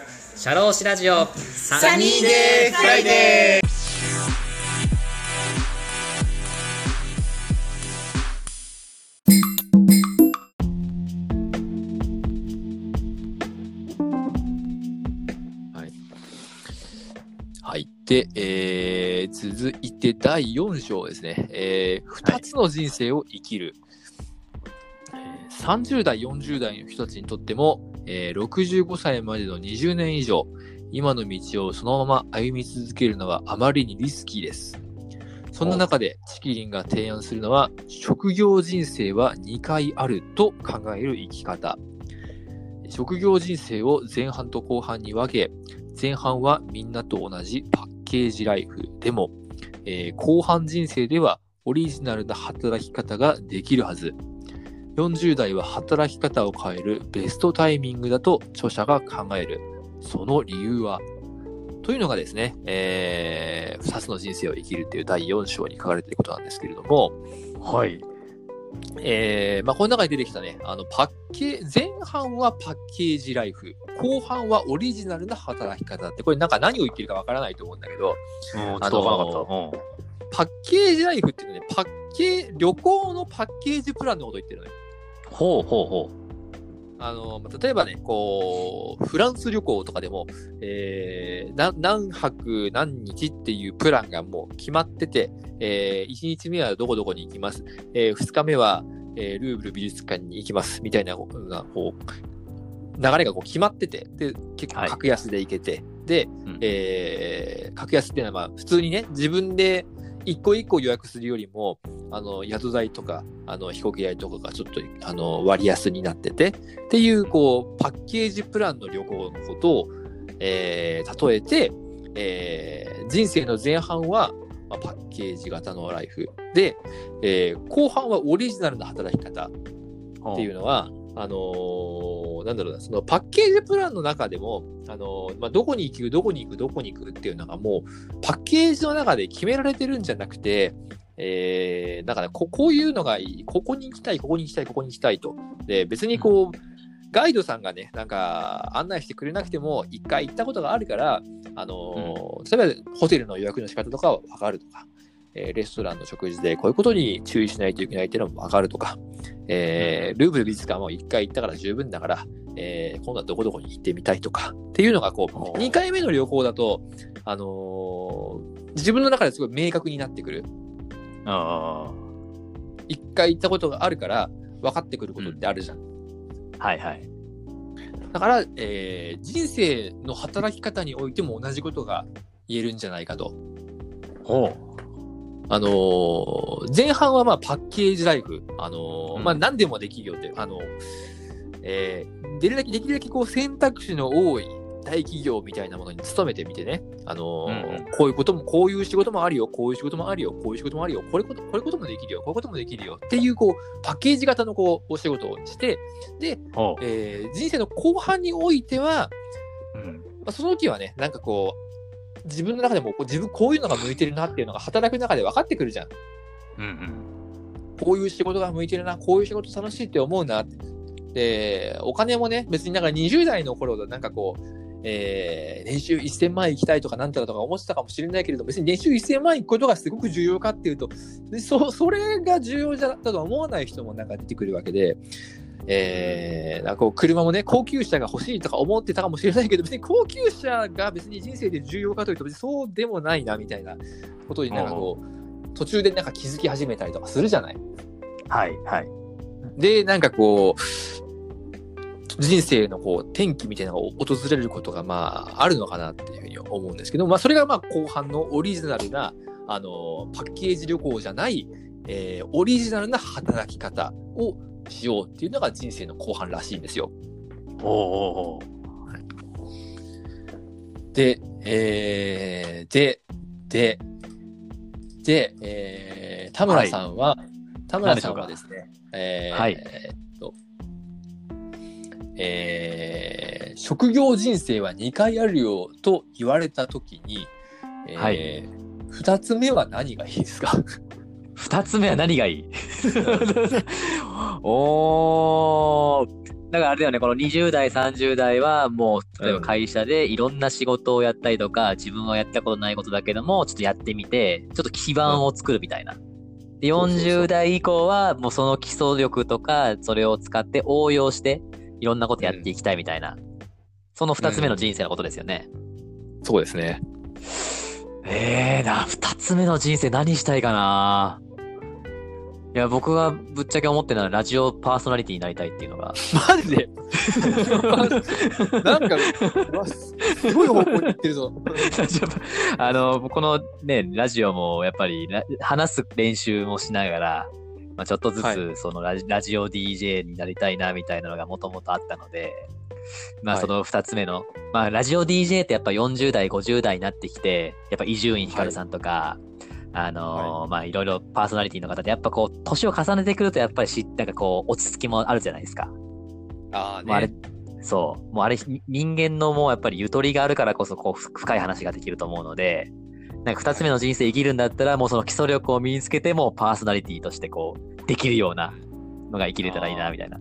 シャローシラジオサニーデーフライデーはい。はい。で、えー、続いて第4章ですね。えー、2つの人生を生きる。えー30代、40代の人たちにとっても、えー65歳までの20年以上、今の道をそのまま歩み続けるのはあまりにリスキーです。そんな中で、チキリンが提案するのは、職業人生は2回あると考える生き方。職業人生を前半と後半に分け、前半はみんなと同じパッケージライフでも、えー後半人生ではオリジナルな働き方ができるはず。40代は働き方を変えるベストタイミングだと著者が考える。その理由は？というのがですね、えー、2つの人生を生きるっていう第4章に書かれていることなんですけれども、はい。えー、まあ、この中に出てきたね、あの、パッケー前半はパッケージライフ、後半はオリジナルな働き方って、これなんか何を言ってるかわからないと思うんだけど。パッケージライフっていうのはね、パッケー、旅行のパッケージプランのことを言ってるのよ。うん、ほうほうほあの、まあ例えばね、こう、フランス旅行とかでも、えー、な何泊何日っていうプランがもう決まってて、えー、1日目はどこどこに行きます。えー、2日目は、えー、ルーブル美術館に行きます。みたいな、こう、こう流れがこう決まってて、で、結構はい格安で行けて、で、んえー、格安っていうのはまあ、普通にね、自分で一個一個予約するよりも、あの、宿代とか、あの、飛行機代とかがちょっと、あの、割安になってて、っていう、こう、パッケージプランの旅行のことを、えー例えて、えー人生の前半は、まあパッケージ型のライフで、えー後半はオリジナルな働き方。っていうのは、あのーなんだろうな、そのパッケージプランの中でも、あのーまあ、どこに行く、どこに行く、どこに行くっていうのがもう、パッケージの中で決められてるんじゃなくて、えー、だからこ、こういうのがいい、ここに行きたい、ここに行きたい、ここに行きたいと。で、別にこう、ガイドさんがね、なんか案内してくれなくても、一回行ったことがあるから、あのー例えばホテルの予約の仕方とかは分かるとか、えーレストランの食事でこういうことに注意しないといけないっていうのも分かるとか、えールーブル美術館も一回行ったから十分だから、えー今度はどこどこに行ってみたいとかっていうのがこおう、2回目の旅行だと、あのー自分の中ですごい明確になってくる。あ一回行ったことがあるから分かってくることってあるじゃん。あ。はいはい。だから、えー人生の働き方においても同じことが言えるんじゃないかと。ほあのー前半はまあパッケージライフ。あのーうん。まあ何でもできるよって、あのえーできるだけ、できるだけこう選択肢の多い大企業みたいなものに勤めてみてね。あのこういうことも、こういう仕事もあるよ、こういう仕事もあるよ、こういう仕事もあるよ、これこと、これこともできるよ、こういうこともできるよっていう、こう、パッケージ型のこう、お仕事をして、で、えー人生の後半においては、う。うん。まあ、その時はね、なんかこう、自分の中でもこう自分こういうのが向いてるなっていうのが働く中で分かってくるじゃん。うんうん。こういう仕事が向いてるな、こういう仕事楽しいって思うなって。で、お金もね、別になんか20代の頃だなんかこう、えー年収1000万円行きたいとかなんたらとか思ってたかもしれないけれど、別に年収1000万円行くことがすごく重要かっていうと、でそそれが重要だとは思わない人もなんか出てくるわけで、えー、なんかこう車もね、高級車が欲しいとか思ってたかもしれないけど、別に高級車が別に人生で重要かというと、別にそうでもないなみたいなことになんかこう、途中でなんか気づき始めたりとかするじゃない？はいはい。で、なんかこう、人生のこう転機みたいなのが訪れることがまああるのかなっていうふうに思うんですけど、まあそれがまあ後半のオリジナルな、あの、パッケージ旅行じゃない、えーオリジナルな働き方をしようっていうのが人生の後半らしいんですよ。ほうほで、えーで、で、で、えー田村さんは、田村さんはですね、えーはい。えーっと、えー職業人生は2回あるよと言われたときに、えーはい。2つ目は何がいいですか？二つ目は何がいい？おー、だからあれだよね、この20代、30代はもう、例えば会社でいろんな仕事をやったりとか、自分はやったことないことだけども、ちょっとやってみて、ちょっと基盤を作るみたいな。うそうそう40代以降は、もうその基礎力とか、それを使って応用して、いろんなことやっていきたいみたいな。その二つ目の人生のことですよね。そうですね。ええー、な、二つ目の人生何したいかな？いや、僕がぶっちゃけ思ってるのはラジオパーソナリティになりたいっていうのが。マジで？なんか、すごい方向に行ってるぞ。あの、このね、ラジオもやっぱりラ話す練習もしながら、まあ、ちょっとずはつそのラジ,、ラジオ DJ になりたいなみたいなのがもともとあったので、まあはいその二つ目の、まあラジオ DJ ってやっぱ40代、50代になってきて、やっぱ伊集院光さんとか、あのーまあいろいろパーソナリティの方でやっぱこう年を重ねてくるとやっぱりしなんかこう落ち着きもあるじゃないですか。ああもうあれね。、そう、もうあれ、に人間のもうやっぱりゆとりがあるからこそ、こう、ふ深い話ができると思うので、なんか二つ目の人生生きるんだったら、もうその基礎力を身につけても、パーソナリティとしてこう、できるようなのが生きれたらいいな、みたいな。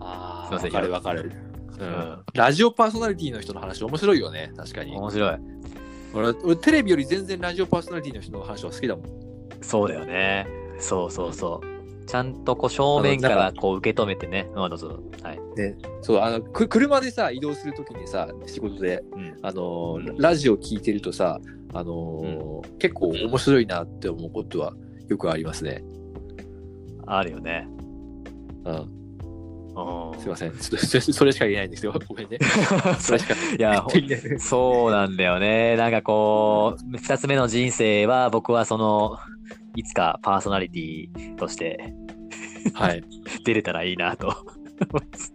ああ、すいませんわかるわかる。ううんん。ラジオパーソナリティの人の話面白いよね、確かに。面白い。俺、俺テレビより全然ラジオパーソナリティの人の話は好きだもん。そうだよね。そうそうそう。ちゃんとこう正面からこう受け止めてね。うん、どうぞ。はい。そう、あの、く車でさ、移動するときにさ、仕事で、うん。あのー、ラジオ聞いてるとさ、あのー結構面白いなって思うことはよくありますね。あるよね。うん。うん。すいません。ちょっとそそれしか言えないんですよ。ごめんね。それしかいや。そうなんだよね。なんかこう、二つ目の人生は僕はその、いつかパーソナリティとしてはい。出れたらいいなと。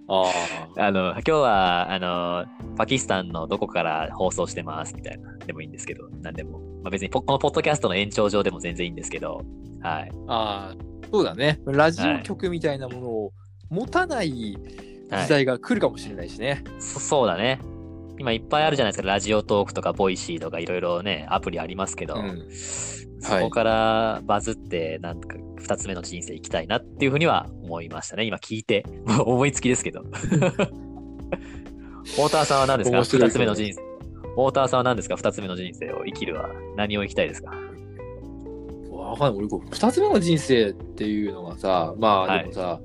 ああの、今日は、あの、パキスタンのどこから放送してますみたいな、でもいいんですけど、なんでも。まあ、別にポ、このポッドキャストの延長上でも全然いいんですけど、はい。あ。ああ。そうだね。ラジオ局みたいなものを持たない時はい、代が来るかもしれないしね。そそうだね。今いっぱいあるじゃないですか。 Radiotalk とか、 Voicy とかいろいろね、アプリありますけど、うんそこからバズって、なんか二つ目の人生行きたいなっていうふうには思いましたね。今聞いて。思いつきですけど。ウォーターさんは何ですか？面白い二つ目の人生。ウォーターさんは何ですか？二つ目の人生を生きるは何を生きたいですか？わかんない。俺、こう二つ目の人生っていうのがさ、まはいあでもさ、はい。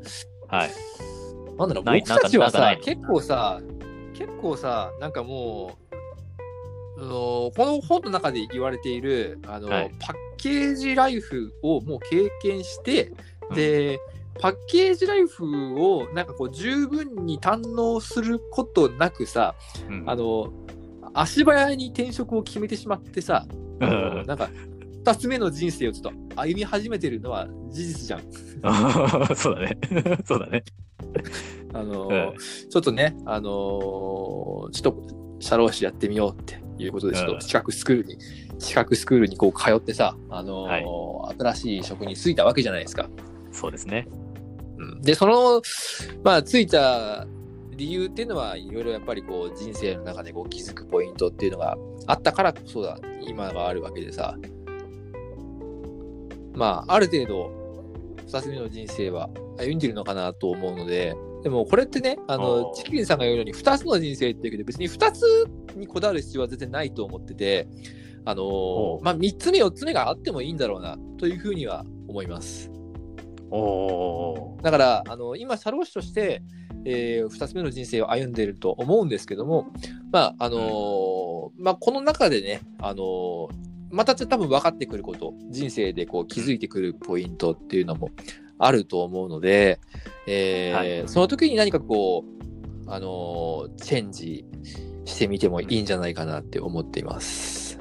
なんだろう、僕たちはさ結構さ、結構さ、なんかもう、あのこの本の中で言われているあの、はい。パッケージライフをもう経験して、うん。で、パッケージライフをなんかこう十分に堪能することなくさ、うん。あの、足早に転職を決めてしまってさ、あのなんか、二つ目の人生をちょっと歩み始めてるのは事実じゃん。そうだね。そうだね。あのうんちょっとね、あのーちょっと社労士やってみようっていうことで、ちょっうんと資格スクールに、資格スクールにこう通ってさ、あのー新しい職に就いたわけじゃないですか。そうですね。うん、で、その、まあ、就いた理由っていうのは、いろいろやっぱりこう、人生の中でこう気づくポイントっていうのがあったからこそだ、今があるわけでさ、まあ、ある程度、二つ目の人生は歩んでるのかなと思うので、でもこれってね、あのチキリンさんが言うように、二つの人生って言うけど、別に二つにこだわる必要は全然ないと思ってて、あのおーまあ、三つ目、四つ目があってもいいんだろうな、というふうには思います。おおだから、あの、今、社労士として、えー、二つ目の人生を歩んでいると思うんですけども、まあ、あのーまあ、この中でね、あのーまた多分分かってくること、人生でこう気づいてくるポイントっていうのもあると思うので、えーはいその時に何かこう、あのーチェンジしてみてもいいんじゃないかなって思っています。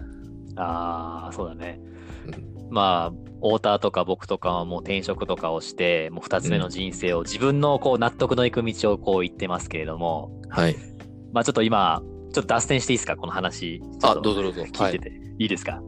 ああ、そうだね。うんまあ、太田とか僕とかはもう転職とかをして、もう二つ目の人生を自分のこう納得のいく道をこう行ってますけれども、はい。まあちょっと今、ちょっと脱線していいですか？この話。あ、とどうぞどうぞ。聞いてて。い、いですか？はい。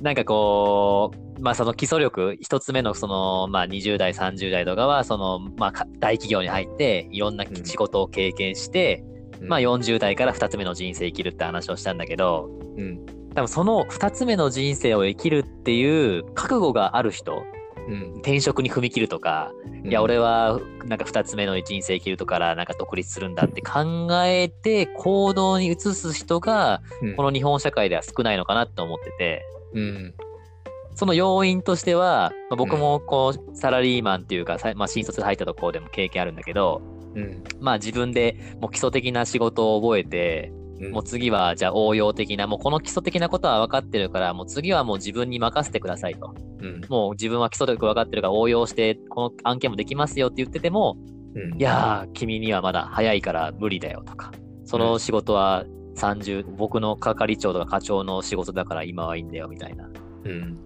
なんかこう、まあその基礎力、一つ目のその、まあ20代、30代とかは、その、まあか大企業に入って、いろんなうん。仕事を経験して、まあうん40代から二つ目の人生生きるって話をしたんだけど、うん。多分その二つ目の人生を生きるっていう覚悟がある人うん。転職に踏み切るとか、いや、俺はなんか二つ目の人生生きるとからなんか独立するんだって考えて行動に移す人がうん、この日本社会では少ないのかなって思ってて、うん。その要因としては、まあ僕もこう、サラリーマンっていうか、さまあ、新卒で入ったところでも経験あるんだけど、うん。まあ自分でもう基礎的な仕事を覚えて、うんもう次はじゃあ応用的な、もうこの基礎的なことは分かってるから、もう次はもう自分に任せてくださいと。うん。もう自分は基礎力分かってるから応用して、この案件もできますよって言ってても、うんいやー、君にはまだ早いから無理だよとか、その仕事は30、僕の係長とか課長の仕事だから今はいいんだよみたいな。うん。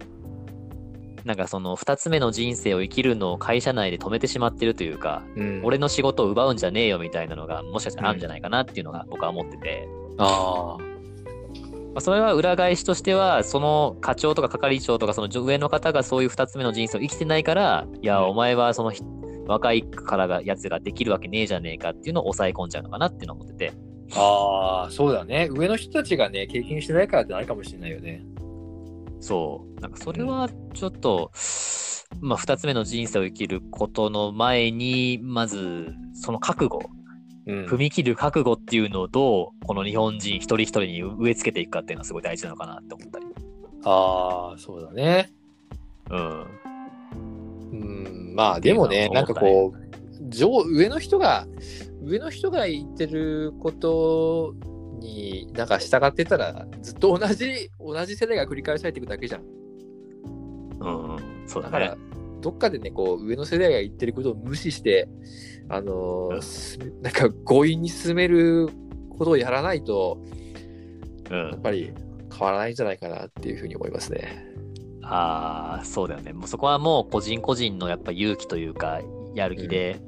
なんかその2つ目の人生を生きるのを会社内で止めてしまってるというか、うん。俺の仕事を奪うんじゃねえよみたいなのがもしかしたらあるんじゃないかなっていうのが僕は思ってて、ああ。まあ、それは裏返しとしては、その課長とか係長とかその上の方がそういう2つ目の人生を生きてないから、いや、うんお前はそのひ若いからがやつができるわけねえじゃねえかっていうのを抑え込んじゃうのかなっていうのを思ってて、ああ、そうだね。上の人たちがね、経験してないからってなるかもしれないよね。そう。なんかそれはちょっと、まあ、二つ目の人生を生きることの前に、まず、その覚悟、うん踏み切る覚悟っていうのをどう、この日本人一人一人に植え付けていくかっていうのはすごい大事なのかなって思ったり。ああ、そうだね。うん。うん、まあでもね、なんかこう、上上の人が、上の人が言ってることになんか従ってたら、ずっと同じ、同じ世代が繰り返されていくだけじゃん。うん、うん。そうだだからね。、どっかでね、こう、上の世代が言ってることを無視して、あのなんか強引に進めることをやらないと、うん。やっぱり変わらないんじゃないかなっていうふうに思いますね。ああ、そうだよね。もうそこはもう個人個人のやっぱ勇気というか、やる気で、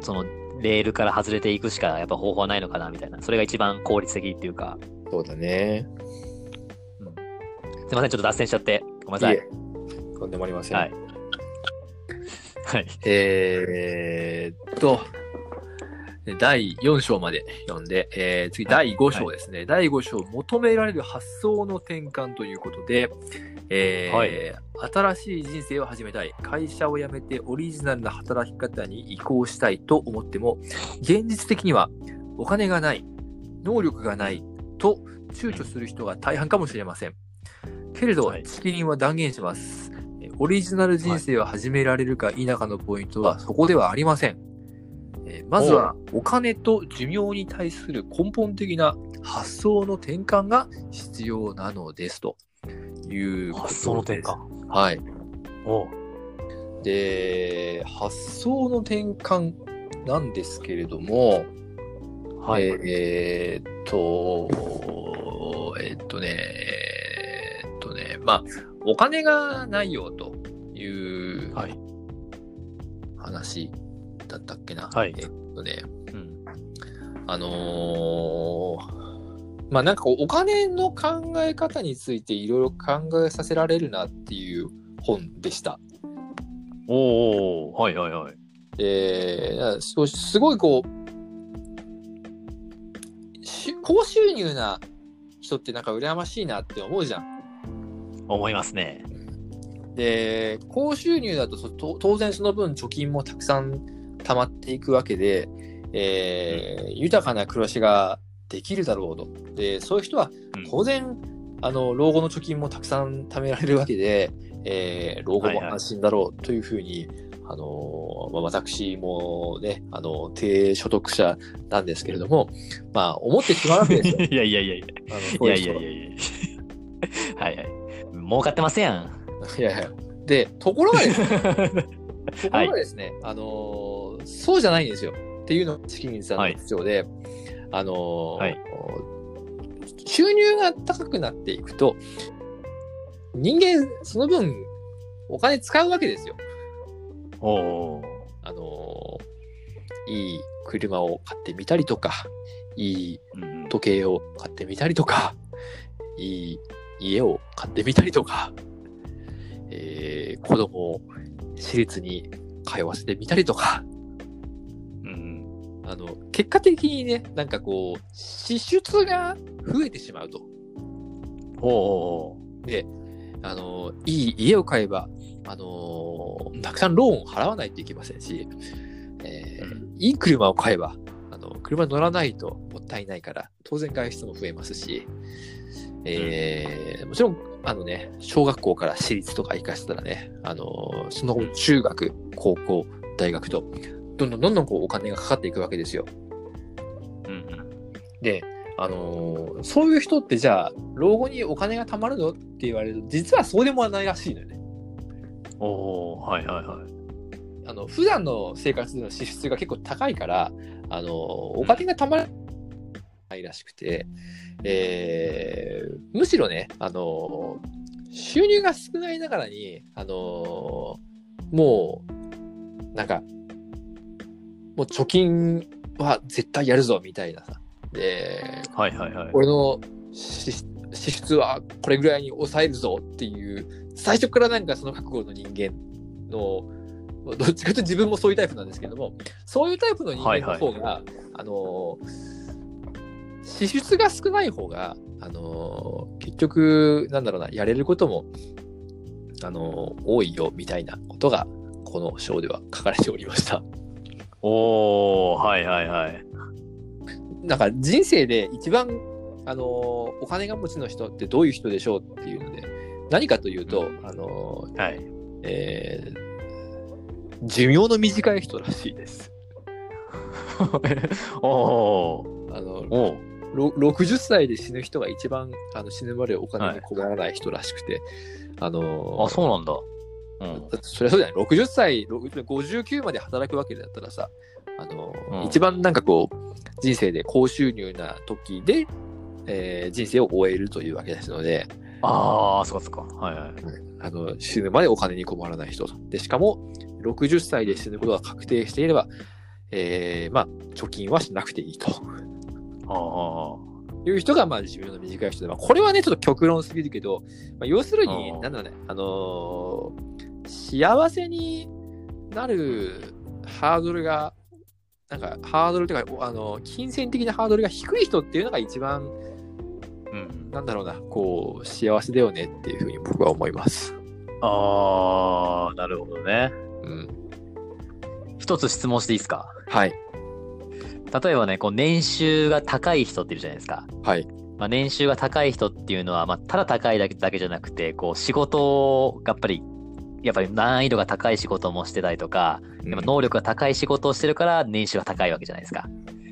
その、レールから外れていくしかやっぱ方法はないのかなみたいな。それが一番効率的っていうか。そうだね。すいません、ちょっと脱線しちゃって。ごめんなさい。とんでもありません。はい。はい。えーっと、第4章まで読んで、えー次第5章ですね。第5章、求められる発想の転換ということで、えーはい新しい人生を始めたい。会社を辞めてオリジナルな働き方に移行したいと思っても、現実的にはお金がない、能力がないと躊躇する人が大半かもしれません。けれど、はいチキリンは断言します。えオリジナル人生を始められるか否かのポイントはそこではありません。えーまずはお金と寿命に対する根本的な発想の転換が必要なのですということです。発想の転換？はい。おうで、発想の転換なんですけれども、はい。えーっと、えーっとね、えーっとね、まあ、お金がないよというはい。話だったっけな。はいえーっとね、うん。あのーまあなんかこうお金の考え方についていろいろ考えさせられるなっていう本でした。おーおーはいはいはい。えー、すすごいこうし高収入な人ってなんか羨ましいなって思うじゃん。思いますね。で高収入だと当然その分貯金もたくさん溜まっていくわけで、えー豊かな暮らしができるだろうと。でそういう人はうん当然あの老後の貯金もたくさん貯められるわけで、えー老後も安心だろうというふうに、あのまあ、私もね、あの低所得者なんですけれども、まあ、思ってしまうわけですよ。いやいやいやいや。いやいやいやいや。はいはい。儲かってますやん。いやいやで、ところがですね、とこはいろがですね、あのーそうじゃないんですよ。っていうのがチキンさんの必要で、あのーはい収入が高くなっていくと、人間、その分、お金使うわけですよ。おお。あのーいい車を買ってみたりとか、いいうん時計を買ってみたりとか、いい家を買ってみたりとか、えー子供を私立に通わせてみたりとか、うん。あの、結果的にね、なんかこう、支出が増えてしまうと。おお。で、あの、いい家を買えば、あのーたくさんローンを払わないといけませんし、えーうんいい車を買えば、あの車に乗らないともったいないから、当然外出も増えますし、えーもちろん、あのね、小学校から私立とか行かせたらね、あのーその後中学、高校、大学と、どんどんどんどんこうお金がかかっていくわけですよ。うんうん。で、あのーそういう人ってじゃあ、老後にお金が貯まるの？って言われると、実はそうでもないらしいのよね。おー、はいはいはい。あの普段の生活での支出が結構高いから、あのお金が貯まらないらしくて、えーむしろね、あの収入が少ないながらに、あのもう、なんか、もう貯金は絶対やるぞみたいなさ。で、はいはいはい。俺の支支出はこれぐらいに抑えるぞっていう、最初からなんかその覚悟の人間の、どっちかというと自分もそういうタイプなんですけども、そういうタイプの人間の方が、あの、支出が少ない方が、あの、結局、なんだろうな、やれることも、あの、多いよみたいなことが、この章では書かれておりました。おー、はいはいはい。なんか人生で一番、あのお金が持ちの人ってどういう人でしょうっていうので、何かというと、あのはい。えー寿命の短い人らしいです。おー。あのお60歳で死ぬ人が一番あの死ぬまでお金に困らない人らしくて、あのあ、そうなんだ。うん。だそれはそうじゃない60歳60 59まで働くわけだったらさあの、うん一番なんかこう人生で高収入な時で、えー人生を終えるというわけですのでああ、そっかそっか。はいはい。あの死ぬまでお金に困らない人とでしかも60歳で死ぬことが確定していれば、えーまあ貯金はしなくていいとあいう人がまあ寿命の短い人で、まあ、これはねちょっと極論すぎるけど、まあ、要するにうんなんだろうねあのー幸せになるハードルがなんかハードルというかあの金銭的なハードルが低い人っていうのが一番あ。うん。なんだろうなこう幸せだよねっていうふうに僕は思います。ああ、なるほどね。うん、一つ質問していいですか？はい例えばね、こう年収が高い人っているじゃないですか。はいまあ、年収が高い人っていうのは、まあ、ただ高いだけだけじゃなくて、こう仕事がやっぱり、やっぱり難易度が高い仕事もしてたりとか、やっぱ能力が高い仕事をしてるから年収が高いわけじゃないですか。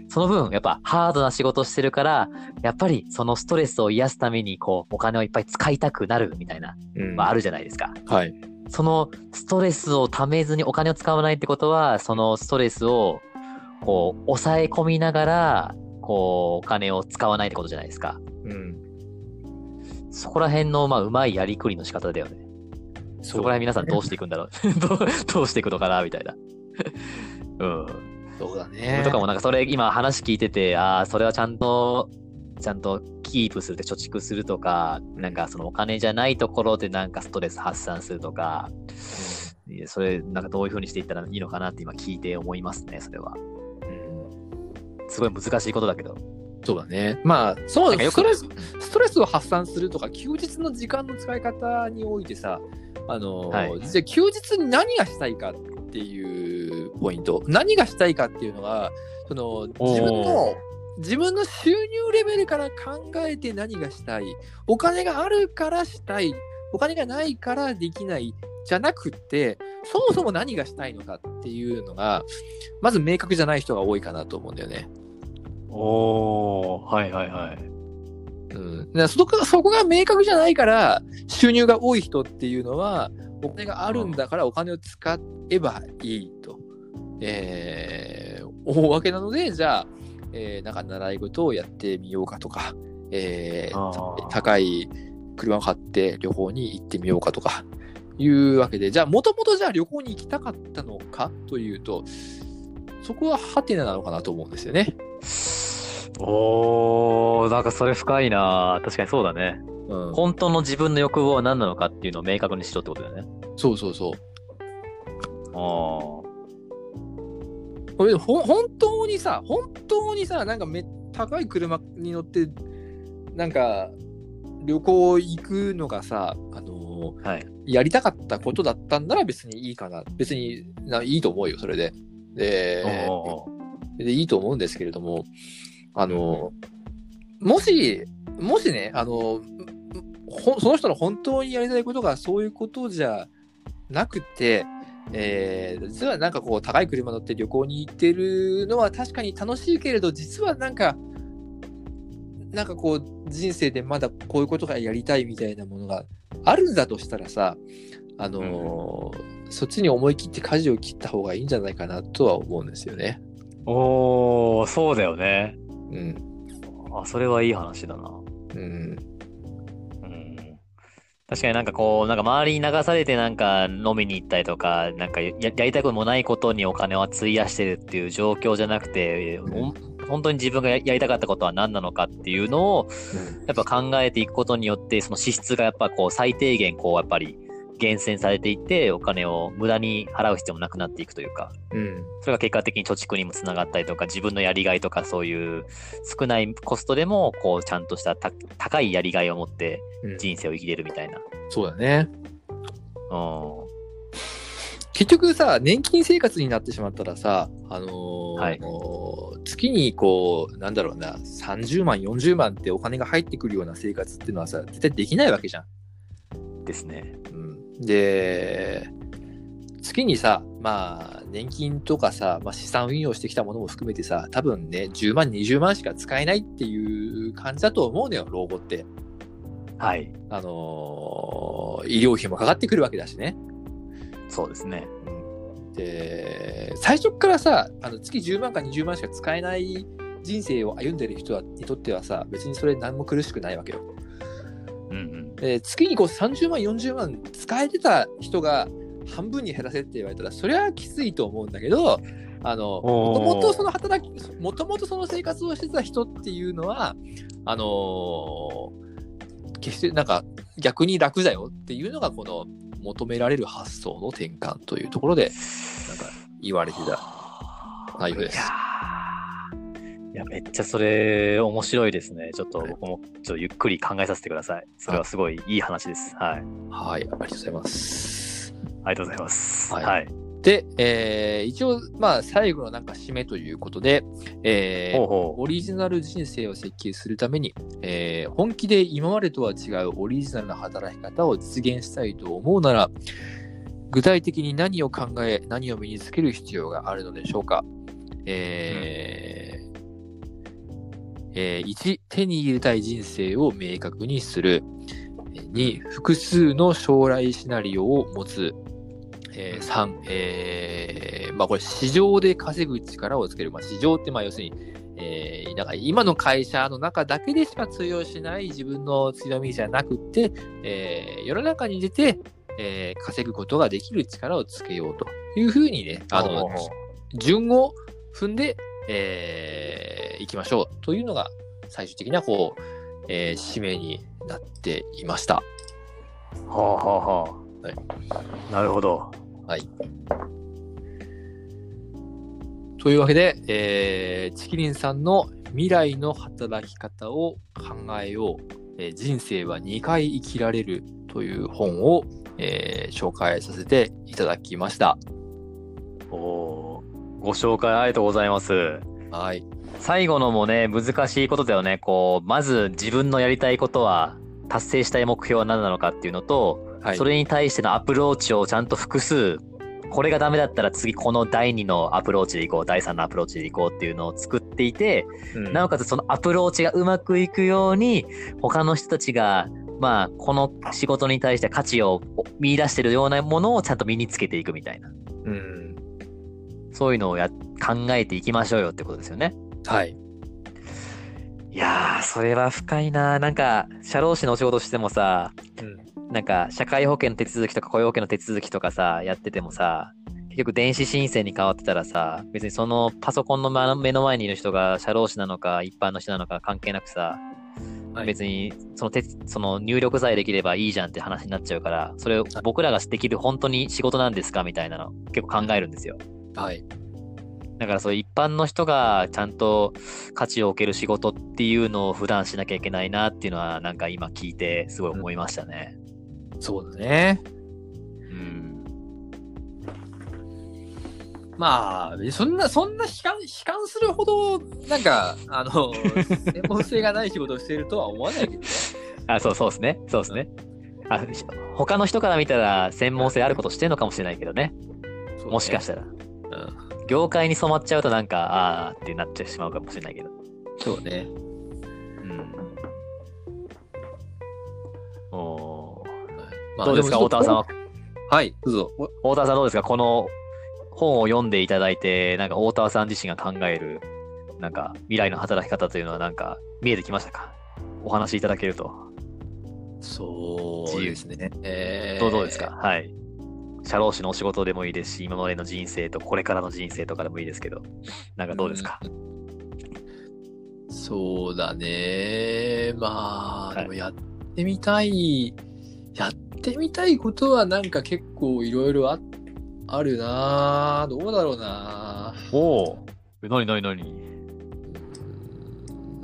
その分、やっぱハードな仕事をしてるから、やっぱりそのストレスを癒すために、こう、お金をいっぱい使いたくなるみたいな、うんまあ、あるじゃないですか。はいそのストレスをためずにお金を使わないってことは、そのストレスを、こう、抑え込みながら、こう、お金を使わないってことじゃないですか。うんそこら辺の、まあ、うまいやりくりの仕方だよね。そこら辺皆さんどうしていくんだろう どうしていくのかなみたいな。うん。そうだねとかもなんかそれ今話聞いてて、ああ、それはちゃんと、ちゃんとキープするって貯蓄するとか、なんかそのお金じゃないところでなんかストレス発散するとか、いやそれなんかどういう風にしていったらいいのかなって今聞いて思いますね、それは。うんすごい難しいことだけど。そうだね。まあ、そうなんかよくストレス、ストレスを発散するとか、休日の時間の使い方においてさ、あの、はい実は休日に何がしたいかっていうポイント、何がしたいかっていうのが、その、自分の、自分の収入レベルから考えて何がしたい、お金があるからしたい、お金がないからできない、じゃなくって、そもそも何がしたいのかっていうのが、まず明確じゃない人が多いかなと思うんだよね。おー、はいはいはい。うん、だそこがそこが明確じゃないから収入が多い人っていうのはお金があるんだからお金を使えばいいと、えー思うわけなのでじゃあ、えーなんか習い事をやってみようかとか、えー高い車を買って旅行に行ってみようかとかいうわけでじゃあもともとじゃあ旅行に行きたかったのかというとそこはハテナなのかなと思うんですよね。おー、なんかそれ深いな確かにそうだね。うん、本当の自分の欲望は何なのかっていうのを明確にしろってことだよね。そうそうそう。あこれほ本当にさ本当にさなんかめ高い車に乗ってなんか旅行行くのがさあのーの、はい。やりたかったことだったんなら別にいいかな。別にないいと思うよ、それで。で、でいいと思うんですけれども、あの、もし、もしね、あの、ほその人の本当にやりたいことがそういうことじゃなくて、えー実はなんかこう高い車乗って旅行に行ってるのは確かに楽しいけれど実はなんかなんかこう人生でまだこういうことがやりたいみたいなものがあるんだとしたらさあのーそっちに思い切って舵を切った方がいいんじゃないかなとは思うんですよね。おー、そうだよね。うん。あ、それはいい話だな。うん。うん。確かになんかこう、なんか周りに流されてなんか飲みに行ったりとか、なんかややりたくもないことにお金を費やしてるっていう状況じゃなくて、ほん本当に自分がややりたかったことは何なのかっていうのを、やっぱ考えていくことによって、その支出がやっぱこう最低限こうやっぱり厳選されていって、お金を無駄に払う必要もなくなっていくというか、うん。それが結果的に貯蓄にもつながったりとか、自分のやりがいとかそういう少ないコストでも、こうちゃんとしたた高いやりがいを持ってうん人生を生きれるみたいな。そうだね。うん。結局さ、年金生活になってしまったらさ、あのーはい月にこう、なんだろうな、30万、40万ってお金が入ってくるような生活っていうのはさ、絶対できないわけじゃん。ですね。うん、で、月にさ、まあ、年金とかさ、まあ、資産運用してきたものも含めてさ、多分ね、10万、20万しか使えないっていう感じだと思うのよ、老後って。はい。あのー医療費もかかってくるわけだしね。そうですね。で最初からさあの月10万か20万しか使えない人生を歩んでる人はにとってはさ別にそれ何も苦しくないわけよ。うんうん。で月にこう30万40万使えてた人が半分に減らせって言われたらそれはきついと思うんだけどあのもともとその働きもともとその生活をしてた人っていうのはあのー決してなんか逆に楽だよっていうのがこの求められる発想の転換というところでなんか言われてた内容ですいやめっちゃそれ面白いですね。ちょっと僕もちょっとゆっくり考えさせてください。それはすごいいい話です。はい。はい、ありがとうございます。ありがとうございます。はいはい。で、えー一応、まあ、最後のなんか締めということで、えーほうほオリジナル人生を設計するために、えー本気で今までとは違うオリジナルな働き方を実現したいと思うなら、具体的に何を考え、何を身につける必要があるのでしょうか。えーえー1、手に入れたい人生を明確にする。2、複数の将来シナリオを持つ。えー3、えーまあこれ市場で稼ぐ力をつける。まあ市場ってまあ要するに、えー、なんか今の会社の中だけでしか通用しない自分の強みじゃなくて、えー世の中に出て、えー稼ぐことができる力をつけようというふうにね、あの順を踏んで、えー、いきましょうというのが最終的なこう、えー締めになっていました。はあはあはあ。はいなるほど。はい。というわけで、えーチキリンさんの未来の働き方を考えよう、えー人生は2回生きられるという本を、えー紹介させていただきました。おーご紹介ありがとうございます。はい。最後のもね、難しいことだよね。こう、まず自分のやりたいことは、達成したい目標は何なのかっていうのと、はい。それに対してのアプローチをちゃんと複数、これがダメだったら次この第2のアプローチでいこう、第3のアプローチでいこうっていうのを作っていて、うんなおかつそのアプローチがうまくいくように、他の人たちが、まあ、この仕事に対して価値を見出してるようなものをちゃんと身につけていくみたいな。うん。そういうのをや考えていきましょうよってことですよね。はい。いやー、それは深いな。なんか、社労士のお仕事してもさ、うん。なんか、社会保険の手続きとか雇用保険の手続きとかさ、やっててもさ、結局電子申請に変わってたらさ、別にそのパソコンのま目の前にいる人が社労士なのか一般の人なのか関係なくさ、はい別にその手その入力さえできればいいじゃんって話になっちゃうから、それを僕らができる本当に仕事なんですかみたいなの結構考えるんですよ。はい。だからそう一般の人がちゃんと価値を置ける仕事っていうのを普段しなきゃいけないなっていうのはなんか今聞いてすごい思いましたね。そうだね。うん。まあ、そんな、そんな悲観、悲観するほど、なんか、あの、専門性がない仕事をしているとは思わないけどね。あ、そうそうですね。そうですね。あ、し他の人から見たら専門性あることしてんのかもしれないけどね。もしかしたら。うん。業界に染まっちゃうとなんか、あーってなってしまうかもしれないけど。そうね。うん。おーまあどうですか、も大田さんは？はい、どうぞ。大田さんどうですか？この本を読んでいただいて、なんか大田さん自身が考える、なんか未来の働き方というのはなんか見えてきましたか？お話しいただけると。そうですね。えーどうどうですか？はい。社労士のお仕事でもいいですし、今までの人生とこれからの人生とかでもいいですけど、なんかどうですか、そうだね。まあ、はい。でもやってみたい、やってみたいことはなんか結構いろいろああるなどうだろうなおお。え、なになになん。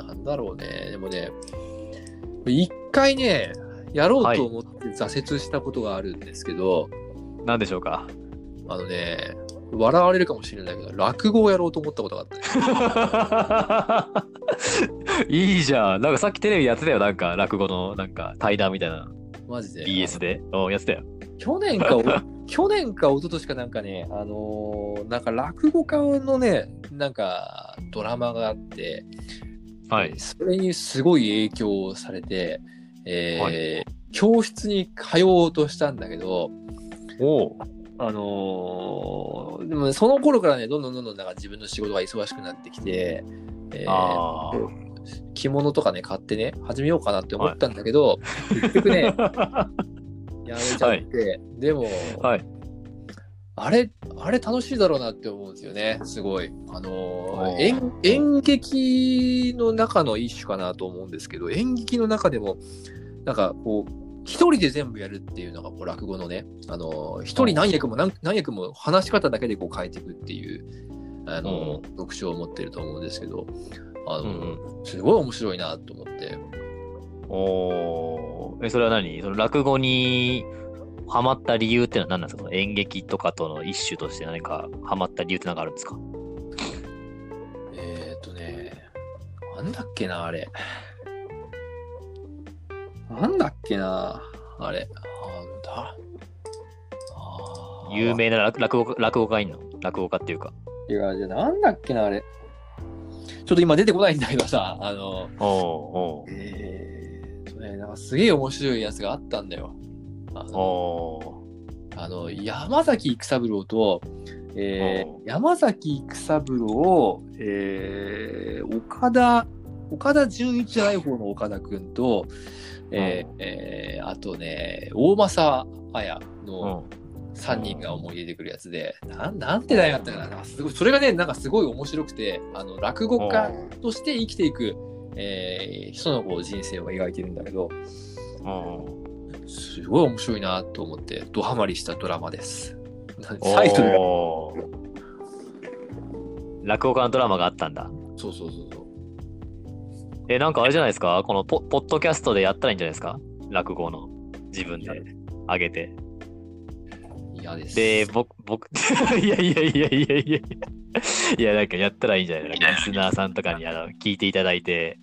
なんだろうね。でもね、一回ね、やろうと思って挫折したことがあるんですけど、なんでしょうか？あのね、笑われるかもしれないけど、落語をやろうと思ったことがあったね。いいじゃん。なんかさっきテレビやってたよ。なんか落語のなんか対談みたいな。マジで？BS で？おやってたよ。去年かお、去年か一昨年かなんかね、あのーなんか落語家のね、なんかドラマがあって、はい。それにすごい影響されて、えーは教室に通おうとしたんだけど、おお。あのーでもその頃からね、どんどんどんどんなんか自分の仕事が忙しくなってきて、えー。着物とかね、買ってね、始めようかなって思ったんだけど、結局ね、やめちゃって、でも、はい。あれ、あれ楽しいだろうなって思うんですよね、すごい。あのおー演劇の中の一種かなと思うんですけど、演劇の中でも、なんかこう、一人で全部やるっていうのがこう落語のね、あのー一人何役も何何役も話し方だけでこう変えていくっていう、あのー特徴を持ってると思うんですけど、あのーうんすごい面白いなと思って。おお。え、それは何？その落語にハマった理由ってのは何なんですか？その演劇とかとの一種として何かハマった理由って何かあるんですか？えっ、ー、とね、なんだっけな、あれ。なんだっけな、あれ。あだ？あー有名な落落語家落語家いんの？落語家っていうか。いや、じゃあなんだっけな、あれ。ちょっと今出てこないんだけどさ、あの、おおえーとね、なんかすげえ面白いやつがあったんだよ。あおの、おあの山崎育三郎と、えーお山崎育三郎、えー岡田、岡田純一じゃない方の岡田くんと、えーえーあとね、大政綾ー。のうん。3人が思い出てくるやつで、なんなんて題だったかななんかすごい、それがね、なんかすごい面白くて、あの、落語家として生きていく、えー人のこう人生を描いてるんだけど、うん。すごい面白いなと思って、ドハマりしたドラマです。タイトル落語家のドラマがあったんだ。そうそうそうそう。え、なんかあれじゃないですか？このポポッドキャストでやったらいいんじゃないですか？落語の。自分で上げて。嫌です。で、僕、僕、いやいやいやいやいや。いや、なんかやったらいいんじゃない？リスナーさんとかにあの聞いていただいて、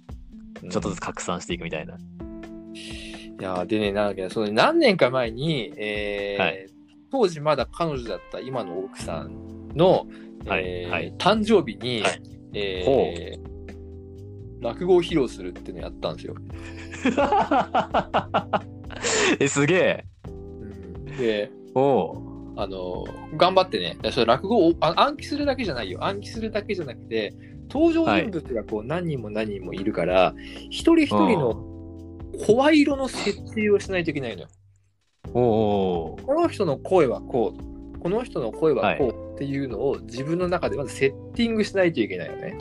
ちょっとずつ拡散していくみたいな。いや、でね、なんだっけど、その何年か前に、えーはい。当時まだ彼女だった今の奥さんの、はいえーはい。誕生日に、はい。えー落語を披露するっていうのをやったんですよ。え、すげえ。で、おうあの、頑張ってね、それ落語をあ暗記するだけじゃないよ。暗記するだけじゃなくて、登場人物がこう何人も何人もいるから、一人一人の声色の設定をしないといけないのよ。おこの人の声はこう、この人の声はこうっていうのを自分の中でまずセッティングしないといけないよね。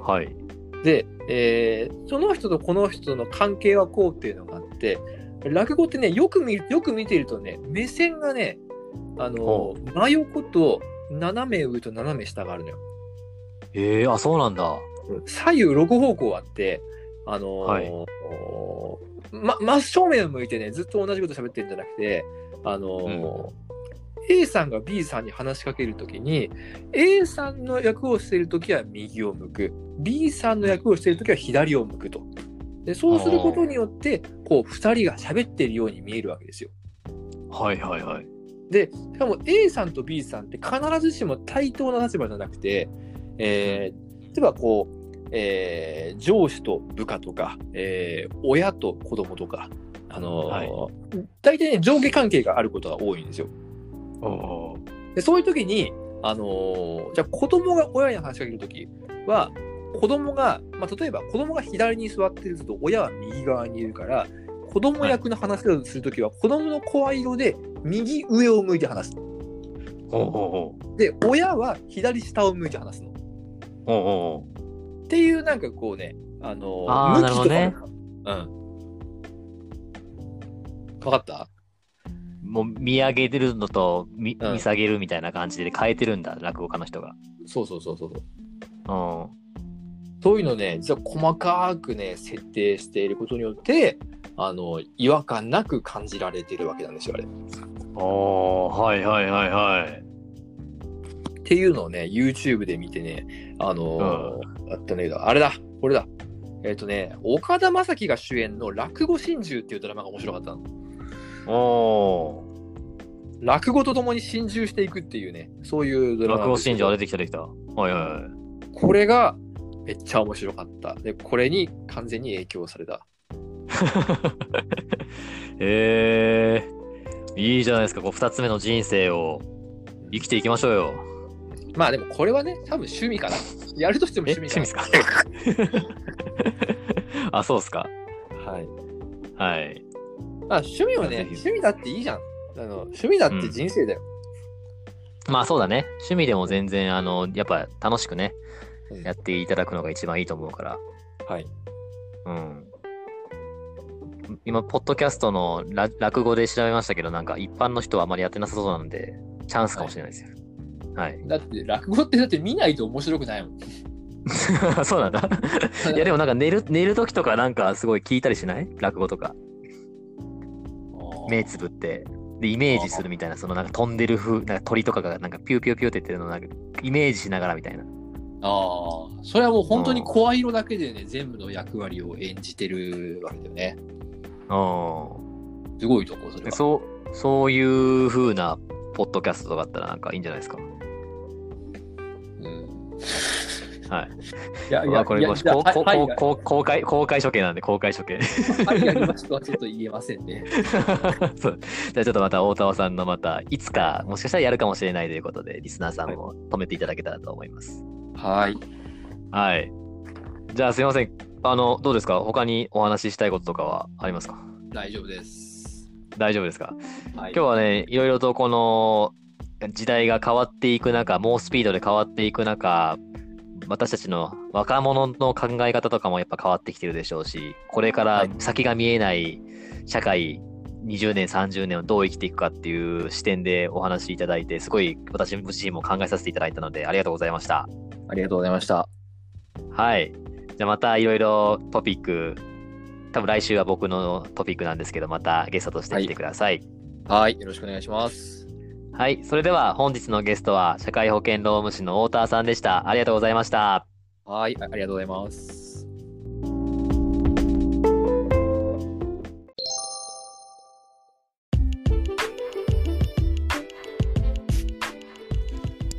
はい。で、えーその人とこの人の関係はこうっていうのがあって、落語ってね、よく見る、よく見ているとね、目線がね、あのほ、真横と斜め上と斜め下があるのよ。ええあ、そうなんだ。左右6方向あって、あのーはいま、真正面を向いてね、ずっと同じこと喋ってるんじゃなくて、あのー A さんが B さんに話しかけるときに、A さんの役をしているときは右を向く、B さんの役をしているときは左を向くと。でそうすることによって、こう、二人が喋っているように見えるわけですよ。はいはいはい。で、しかも A さんと B さんって必ずしも対等な立場じゃなくて、えー例えばこう、えー上司と部下とか、えー親と子供とか、あのーはい大体ね、上下関係があることが多いんですよ。で、そういう時に、あのーじゃあ子供が親に話しかけるときは、子供が、まあ、例えば子供が左に座ってると親は右側にいるから、子供役の話をするときは、子供の声色で右上を向いて話す。で、親は左下を向いて話すの。おおっていうなんかこうね、あのーあ。向きとかうん。わかった？もう見上げてるのと見うん見下げるみたいな感じで変えてるんだ、落語家の人が。そうそうそうそう。うん。そういうのね、実は細かくね、設定していることによって、あの、違和感なく感じられてるわけなんですよ、あれ。っおー、はいはいはいはい。ていうのをね、YouTube で見てね、あのーあったね、あれだ、これだ。えっ、とね、岡田将生が主演の落語心中っていうドラマが面白かったの。おー。落語とともに心中していくっていうね、そういうドラマ落語なんですけど信条出てきた出てきた。はいはいはい。これがめっちゃ面白かった。で、これに完全に影響された。えー、いいじゃないですか、こう二つ目の人生を生きていきましょうよ。まあでもこれはね、多分趣味かな。やるとしてもえ、趣味趣か味ですか？あ、そうっすか。な。はい。はい。まあ趣味はね、趣味だっていいじゃん。あの趣味だって人生だよ。まあそうだね。趣味でも全然、あの、やっぱ楽しくね、うんやっていただくのが一番いいと思うから。はい。うん。今、ポッドキャストのら落語で調べましたけど、なんか一般の人はあまりやってなさそうなんで、チャンスかもしれないですよ。はい。だって落語ってだって見ないと面白くないもん。そうなんだ。いや、でもなんか寝る、寝るときとかなんかすごい聞いたりしない？落語とか。目つぶって。で、イメージするみたいな、そのなんか飛んでる風、なんか鳥とかがなんかピューピューピューって言ってるのをなんかイメージしながらみたいな。ああ、それはもう本当に声色だけでね、全部の役割を演じてるわけだよね。うん。すごいと思う、それは。そう、そういう風なポッドキャストとかあったらなんかいいんじゃないですか。うん。はい。いやまあこれもしこうこ公開、公開処刑なんで公開処刑。はい、やりますとはちょっと言えませんね。そうじゃあちょっとまた大沢さんのまたいつかもしかしたらやるかもしれないということでリスナーさんも止めていただけたらと思います。はい。はい。じゃあすいません。あの、どうですか？他にお話ししたいこととかはありますか？大丈夫です。大丈夫ですか？はい、今日はね、いろいろとこの時代が変わっていく中、猛スピードで変わっていく中、私たちの若者の考え方とかもやっぱ変わってきてるでしょうし、これからはい先が見えない社会、20年、30年をどう生きていくかっていう視点でお話しいただいて、すごい私自身も考えさせていただいたので、ありがとうございました。ありがとうございました。はい。じゃあまたいろいろトピック、多分来週は僕のトピックなんですけど、またゲストとして来てくださいはい。よろしくお願いします。はい。それでは本日のゲストは社会保険労務士の太田さんでした。ありがとうございました。はい。あありがとうございます。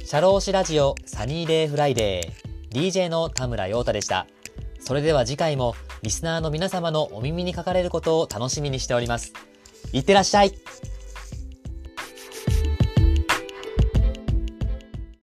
シャローシラジオサニーデイフライデー DJ の田村陽太でした。それでは次回もリスナーの皆様のお耳にかかれることを楽しみにしております。いってらっしゃい